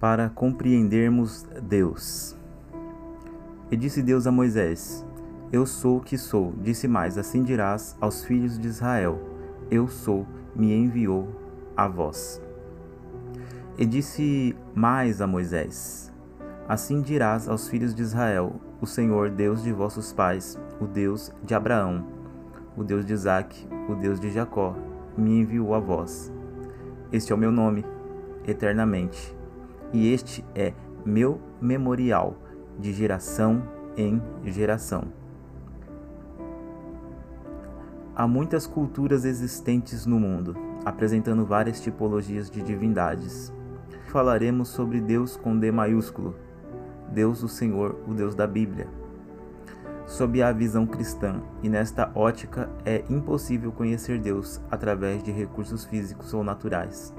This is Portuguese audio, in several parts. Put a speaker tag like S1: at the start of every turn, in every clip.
S1: para compreendermos Deus. E disse Deus a Moisés: Eu sou o que sou. Disse mais: Assim dirás aos filhos de Israel: Eu sou, me enviou a vós. E disse mais a Moisés: Assim dirás aos filhos de Israel: O Senhor, Deus de vossos pais, o Deus de Abraão, o Deus de Isaque, o Deus de Jacó, me enviou a vós. Este é o meu nome, eternamente, e este é meu memorial de geração em geração. Há muitas culturas existentes no mundo, apresentando várias tipologias de divindades. Falaremos sobre Deus com D maiúsculo, Deus o Senhor, o Deus da Bíblia. Sob a visão cristã, e nesta ótica é impossível conhecer Deus através de recursos físicos ou naturais.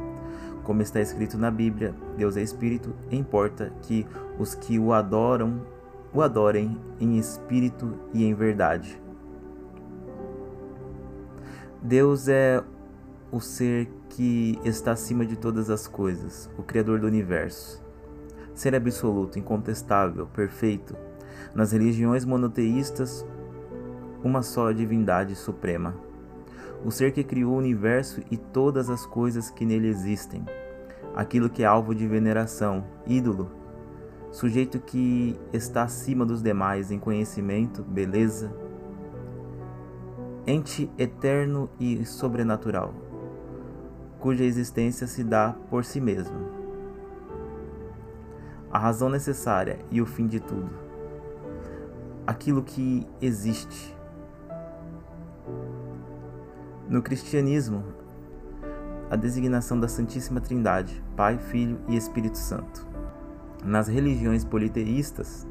S1: Como está escrito na Bíblia, Deus é espírito, importa que os que o adoram o adorem em espírito e em verdade. Deus é o ser que está acima de todas as coisas, o Criador do universo. Ser absoluto, incontestável, perfeito. Nas religiões monoteístas, uma só divindade suprema o ser que criou o universo e todas as coisas que nele existem, aquilo que é alvo de veneração, ídolo, sujeito que está acima dos demais em conhecimento, beleza, ente eterno e sobrenatural, cuja existência se dá por si mesmo. A razão necessária e o fim de tudo. Aquilo que existe no cristianismo, a designação da Santíssima Trindade, Pai, Filho e Espírito Santo. Nas religiões politeístas,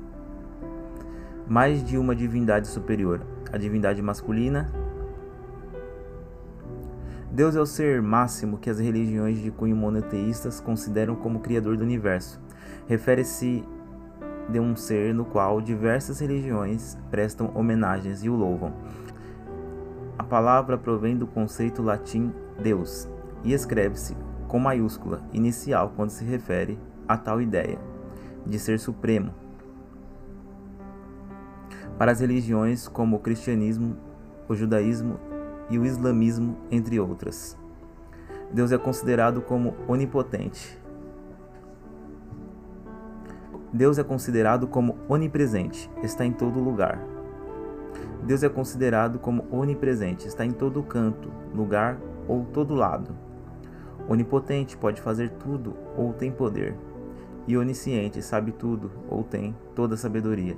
S1: mais de uma divindade superior, a divindade masculina. Deus é o ser máximo que as religiões de cunho monoteístas consideram como criador do universo. Refere-se de um ser no qual diversas religiões prestam homenagens e o louvam. A palavra provém do conceito latim Deus e escreve-se com maiúscula inicial quando se refere a tal ideia de ser supremo. Para as religiões como o cristianismo, o judaísmo e o islamismo, entre outras, Deus é considerado como onipotente. Deus é considerado como onipresente, está em todo lugar. Deus é considerado como onipresente, está em todo canto, lugar ou todo lado. Onipotente pode fazer tudo ou tem poder. E onisciente sabe tudo ou tem toda sabedoria.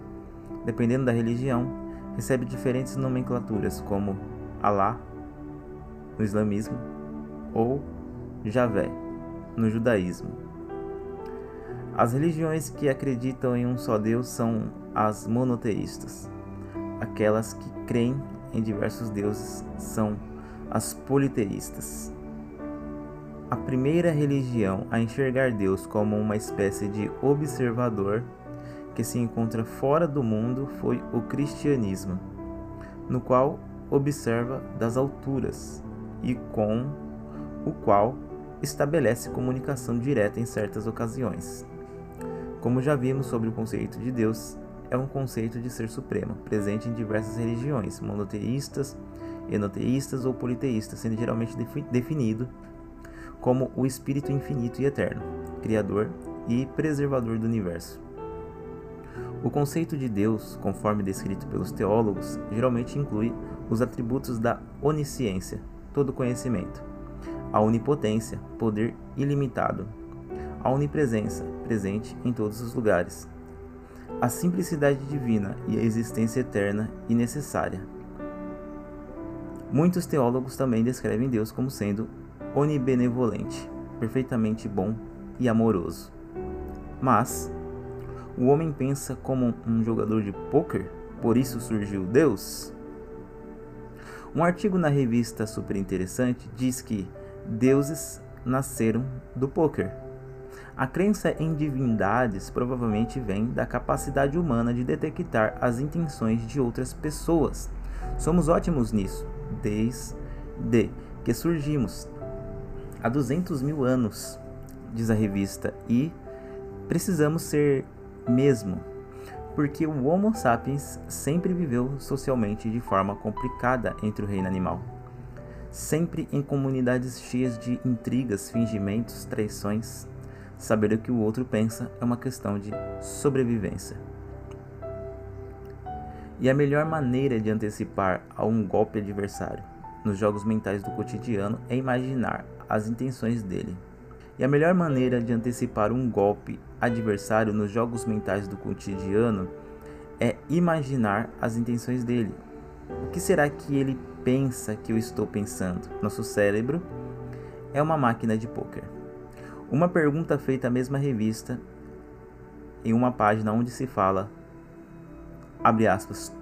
S1: Dependendo da religião, recebe diferentes nomenclaturas, como Alá no islamismo ou Javé no judaísmo. As religiões que acreditam em um só Deus são as monoteístas. Aquelas que creem em diversos deuses são as politeístas. A primeira religião a enxergar Deus como uma espécie de observador que se encontra fora do mundo foi o cristianismo, no qual observa das alturas e com o qual estabelece comunicação direta em certas ocasiões. Como já vimos sobre o conceito de Deus, é um conceito de ser supremo, presente em diversas religiões, monoteístas, enoteístas ou politeístas, sendo geralmente definido como o Espírito infinito e eterno, Criador e preservador do universo. O conceito de Deus, conforme descrito pelos teólogos, geralmente inclui os atributos da onisciência, todo conhecimento, a onipotência, poder ilimitado, a onipresença, presente em todos os lugares, a simplicidade divina e a existência eterna e necessária. Muitos teólogos também descrevem Deus como sendo onibenevolente, perfeitamente bom e amoroso. Mas o homem pensa como um jogador de pôquer, por isso surgiu Deus? Um artigo na revista Super Interessante diz que deuses nasceram do pôquer. A crença em divindades provavelmente vem da capacidade humana de detectar as intenções de outras pessoas. Somos ótimos nisso, desde que surgimos há 200 mil anos, diz a revista, e Precisamos ser mesmo, porque o Homo sapiens sempre viveu socialmente de forma complicada entre o reino animal. Sempre em comunidades cheias de intrigas, fingimentos, traições. Saber o que o outro pensa é uma questão de sobrevivência. E a melhor maneira de antecipar a um golpe adversário nos jogos mentais do cotidiano é imaginar as intenções dele. E a melhor maneira de antecipar um golpe adversário nos jogos mentais do cotidiano é imaginar as intenções dele. O que será que ele pensa que eu estou pensando? Nosso cérebro é uma máquina de pôquer. Uma pergunta feita à mesma revista em uma página onde se fala abre aspas,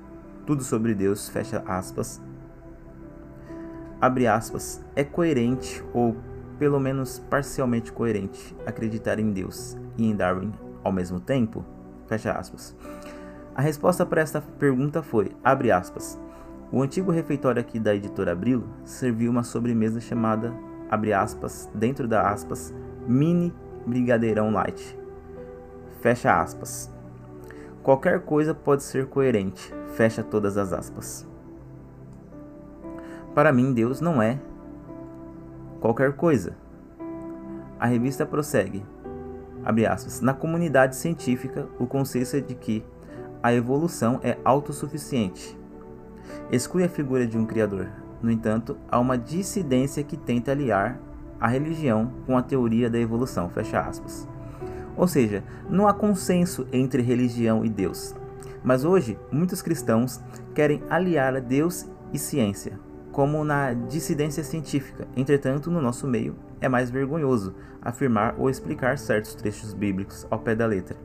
S1: tudo sobre Deus, fecha aspas, abre aspas, é coerente ou pelo menos parcialmente coerente acreditar em Deus e em Darwin ao mesmo tempo? Fecha aspas. A resposta para esta pergunta foi, abre aspas, o antigo refeitório aqui da editora Abril serviu uma sobremesa chamada, abre aspas, dentro da aspas, mini brigadeirão light. Fecha aspas. Qualquer coisa pode ser coerente, fecha todas as aspas. Para mim, Deus não é qualquer coisa. A revista prossegue. Aspas, Na comunidade científica, o consenso é de que a evolução é autossuficiente. Exclui a figura de um criador. No entanto, há uma dissidência que tenta aliar a religião com a teoria da evolução. Fecha aspas. Ou seja, não há consenso entre religião e Deus. Mas hoje, muitos cristãos querem aliar Deus e ciência, como na dissidência científica. Entretanto, no nosso meio, é mais vergonhoso afirmar ou explicar certos trechos bíblicos ao pé da letra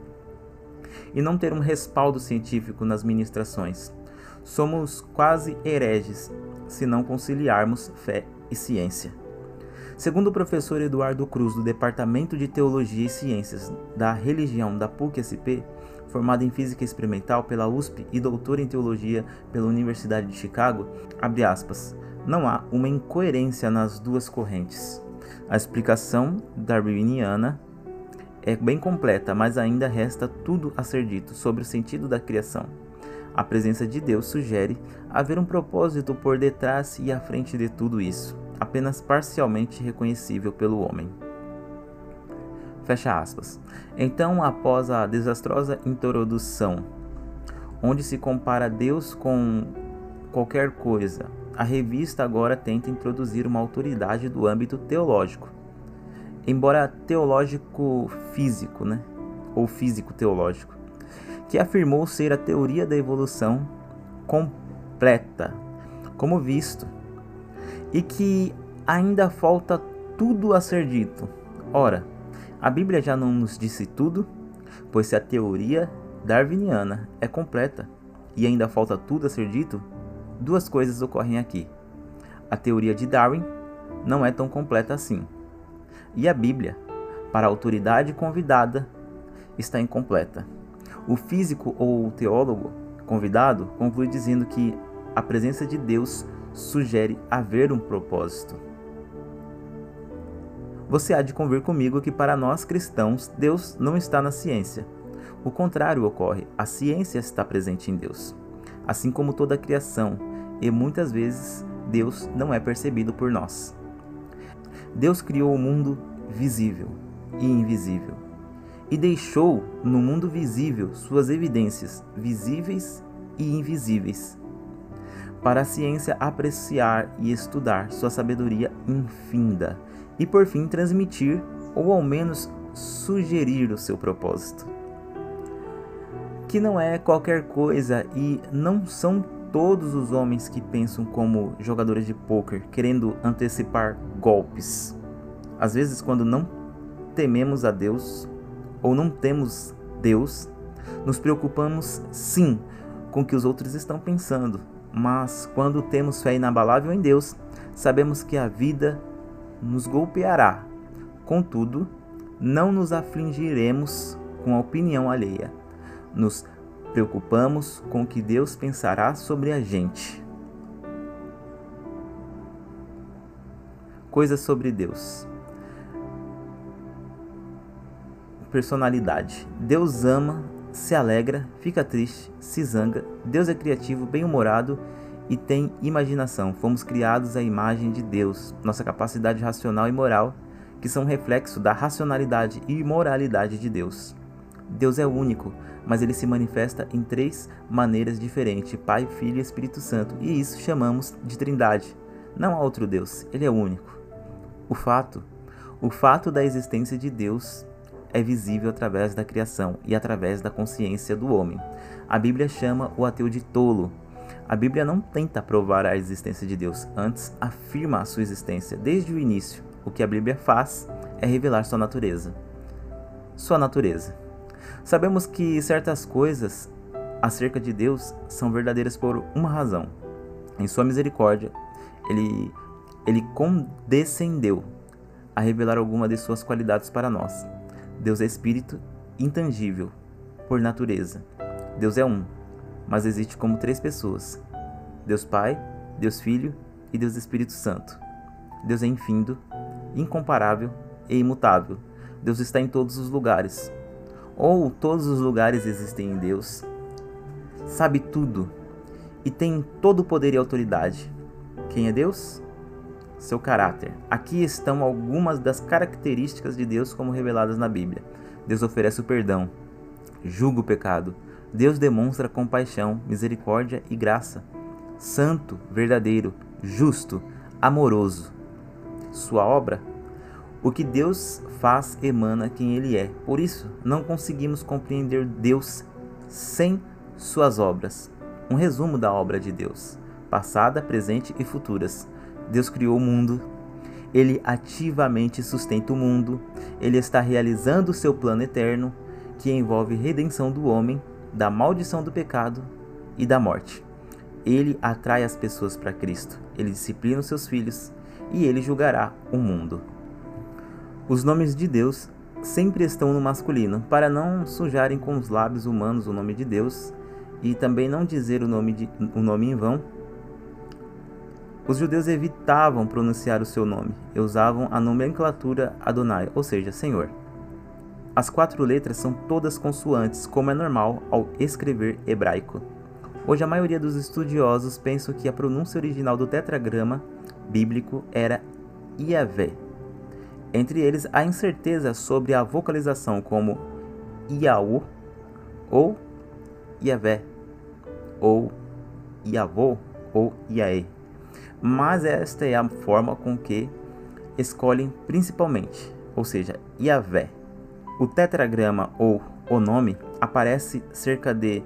S1: e não ter um respaldo científico nas ministrações. Somos quase hereges se não conciliarmos fé e ciência. Segundo o professor Eduardo Cruz, do Departamento de Teologia e Ciências da Religião da PUC-SP, formado em Física Experimental pela USP e doutor em Teologia pela Universidade de Chicago, aspas, não há uma incoerência nas duas correntes. A explicação darwiniana é bem completa, mas ainda resta tudo a ser dito sobre o sentido da criação. A presença de Deus sugere haver um propósito por detrás e à frente de tudo isso apenas parcialmente reconhecível pelo homem. Fecha aspas. Então, após a desastrosa introdução, onde se compara Deus com qualquer coisa, a revista agora tenta introduzir uma autoridade do âmbito teológico. Embora teológico físico, né? Ou físico teológico, que afirmou ser a teoria da evolução completa, como visto e que ainda falta tudo a ser dito. Ora, a Bíblia já não nos disse tudo, pois se a teoria darwiniana é completa e ainda falta tudo a ser dito, duas coisas ocorrem aqui. A teoria de Darwin não é tão completa assim. E a Bíblia, para a autoridade convidada, está incompleta. O físico ou o teólogo convidado conclui dizendo que a presença de Deus sugere haver um propósito. Você há de convir comigo que para nós cristãos, Deus não está na ciência. O contrário ocorre, a ciência está presente em Deus, assim como toda a criação, e muitas vezes Deus não é percebido por nós. Deus criou o mundo visível e invisível, e deixou no mundo visível suas evidências visíveis e invisíveis para a ciência apreciar e estudar sua sabedoria infinda e por fim transmitir ou ao menos sugerir o seu propósito. Que não é qualquer coisa e não são todos os homens que pensam como jogadores de poker, querendo antecipar golpes. Às vezes, quando não tememos a Deus ou não temos Deus, nos preocupamos sim com o que os outros estão pensando, mas quando temos fé inabalável em Deus, sabemos que a vida nos golpeará. Contudo, não nos afligiremos com a opinião alheia. Nos preocupamos com o que Deus pensará sobre a gente. Coisas sobre Deus. personalidade. Deus ama, se alegra, fica triste, se zanga. Deus é criativo, bem-humorado e tem imaginação. Fomos criados à imagem de Deus. Nossa capacidade racional e moral, que são reflexo da racionalidade e moralidade de Deus. Deus é único, mas ele se manifesta em três maneiras diferentes: Pai, Filho e Espírito Santo, e isso chamamos de Trindade. Não há outro Deus, ele é único. O fato, o fato da existência de Deus é visível através da criação e através da consciência do homem. A Bíblia chama o ateu de tolo. A Bíblia não tenta provar a existência de Deus, antes afirma a sua existência desde o início. O que a Bíblia faz é revelar sua natureza. Sua natureza. Sabemos que certas coisas acerca de Deus são verdadeiras por uma razão. Em sua misericórdia, ele, ele condescendeu a revelar alguma de suas qualidades para nós. Deus é espírito intangível por natureza. Deus é um, mas existe como três pessoas: Deus Pai, Deus Filho e Deus Espírito Santo. Deus é infindo, incomparável e imutável. Deus está em todos os lugares. Ou todos os lugares existem em Deus. Sabe tudo e tem todo o poder e autoridade. Quem é Deus? seu caráter. Aqui estão algumas das características de Deus como reveladas na Bíblia. Deus oferece o perdão, julga o pecado. Deus demonstra compaixão, misericórdia e graça. Santo, verdadeiro, justo, amoroso. Sua obra? O que Deus faz emana quem Ele é. Por isso, não conseguimos compreender Deus sem suas obras. Um resumo da obra de Deus, passada, presente e futuras. Deus criou o mundo, ele ativamente sustenta o mundo, ele está realizando o seu plano eterno, que envolve redenção do homem, da maldição do pecado e da morte. Ele atrai as pessoas para Cristo, ele disciplina os seus filhos e ele julgará o mundo. Os nomes de Deus sempre estão no masculino, para não sujarem com os lábios humanos o nome de Deus e também não dizer o nome, de, o nome em vão os judeus evitavam pronunciar o seu nome e usavam a nomenclatura Adonai, ou seja, Senhor. As quatro letras são todas consoantes, como é normal ao escrever hebraico. Hoje, a maioria dos estudiosos pensam que a pronúncia original do tetragrama bíblico era Iavé. Entre eles, há incerteza sobre a vocalização como Iaú ou Iavé, ou Iavô ou Iaê mas esta é a forma com que escolhem principalmente, ou seja, Yahvé. O tetragrama ou o nome aparece cerca de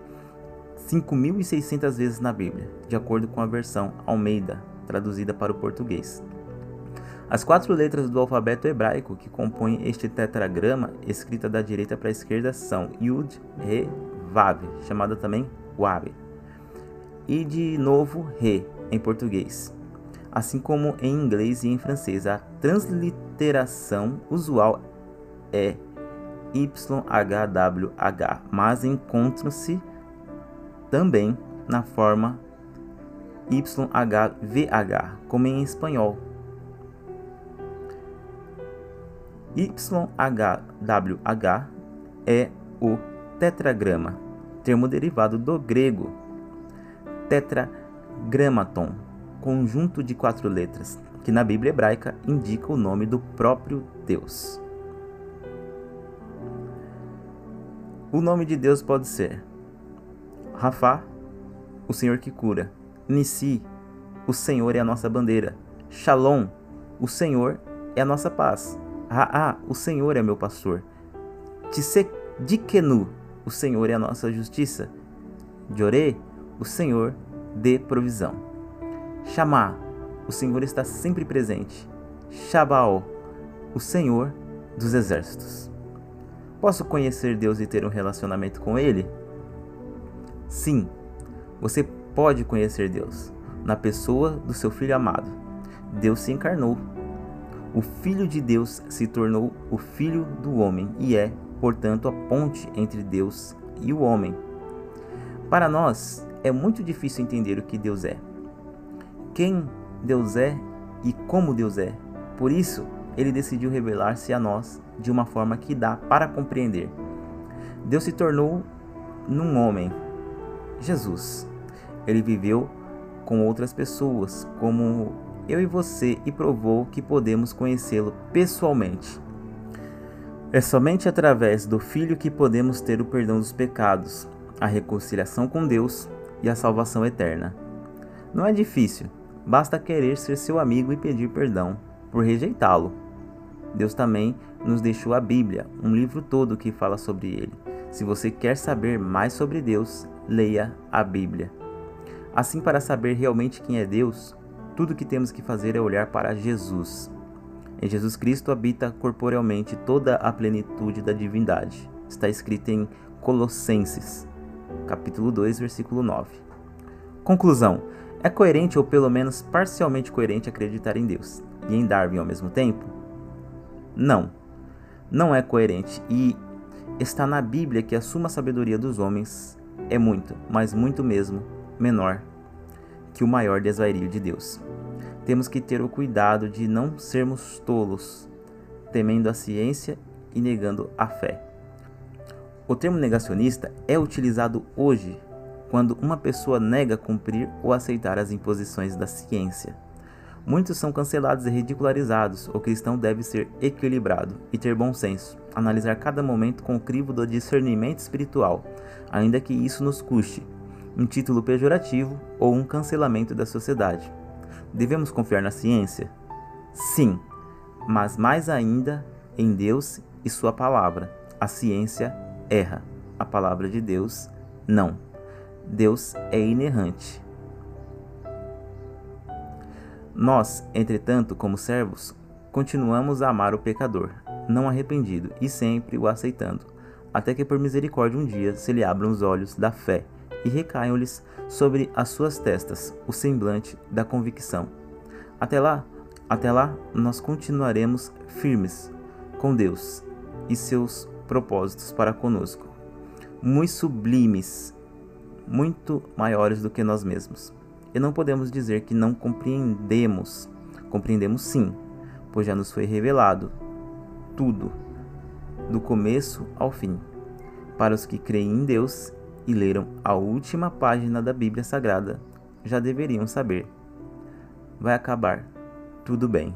S1: 5.600 vezes na Bíblia, de acordo com a versão Almeida, traduzida para o português. As quatro letras do alfabeto hebraico que compõem este tetragrama, escrita da direita para a esquerda, são Yud, Re, Vav, chamada também Wav, e de novo Re, em português assim como em inglês e em francês. A transliteração usual é YHWH, mas encontram-se também na forma YHVH, como em espanhol. YHWH é o tetragrama, termo derivado do grego tetragramaton, conjunto de quatro letras, que na Bíblia hebraica indica o nome do próprio Deus. O nome de Deus pode ser Rafá, o Senhor que cura, Nissi, o Senhor é a nossa bandeira, Shalom, o Senhor é a nossa paz, Raá, o Senhor é meu pastor, Tsedikenu, o Senhor é a nossa justiça, Joré, o Senhor dê provisão. Chamar, o Senhor está sempre presente. Shabaó, o Senhor dos exércitos. Posso conhecer Deus e ter um relacionamento com Ele? Sim, você pode conhecer Deus na pessoa do seu Filho amado. Deus se encarnou. O Filho de Deus se tornou o Filho do homem e é, portanto, a ponte entre Deus e o homem. Para nós, é muito difícil entender o que Deus é quem Deus é e como Deus é. Por isso, ele decidiu revelar-se a nós de uma forma que dá para compreender. Deus se tornou num homem, Jesus. Ele viveu com outras pessoas, como eu e você, e provou que podemos conhecê-lo pessoalmente. É somente através do Filho que podemos ter o perdão dos pecados, a reconciliação com Deus e a salvação eterna. Não é difícil, basta querer ser seu amigo e pedir perdão por rejeitá-lo. Deus também nos deixou a Bíblia, um livro todo que fala sobre ele. Se você quer saber mais sobre Deus, leia a Bíblia. Assim, para saber realmente quem é Deus, tudo que temos que fazer é olhar para Jesus. Em Jesus Cristo habita corporealmente toda a plenitude da divindade. Está escrito em Colossenses, capítulo 2, versículo 9. Conclusão: é coerente ou pelo menos parcialmente coerente acreditar em Deus e em Darwin ao mesmo tempo? Não. Não é coerente e está na Bíblia que a suma sabedoria dos homens é muito, mas muito mesmo, menor que o maior desvario de Deus temos que ter o cuidado de não sermos tolos, temendo a ciência e negando a fé. O termo negacionista é utilizado hoje quando uma pessoa nega cumprir ou aceitar as imposições da ciência. Muitos são cancelados e ridicularizados. O cristão deve ser equilibrado e ter bom senso, analisar cada momento com o crivo do discernimento espiritual, ainda que isso nos custe um título pejorativo ou um cancelamento da sociedade. Devemos confiar na ciência? Sim, mas mais ainda em Deus e Sua palavra. A ciência erra, a palavra de Deus não. Deus é inerrante. Nós, entretanto, como servos, continuamos a amar o pecador, não arrependido, e sempre o aceitando, até que por misericórdia um dia se lhe abram os olhos da fé e recaiam-lhes sobre as suas testas o semblante da convicção. Até lá, até lá nós continuaremos firmes com Deus e seus propósitos para conosco, muito sublimes, muito maiores do que nós mesmos. E não podemos dizer que não compreendemos. Compreendemos sim, pois já nos foi revelado tudo, do começo ao fim, para os que creem em Deus e leram a última página da Bíblia Sagrada já deveriam saber. Vai acabar tudo bem.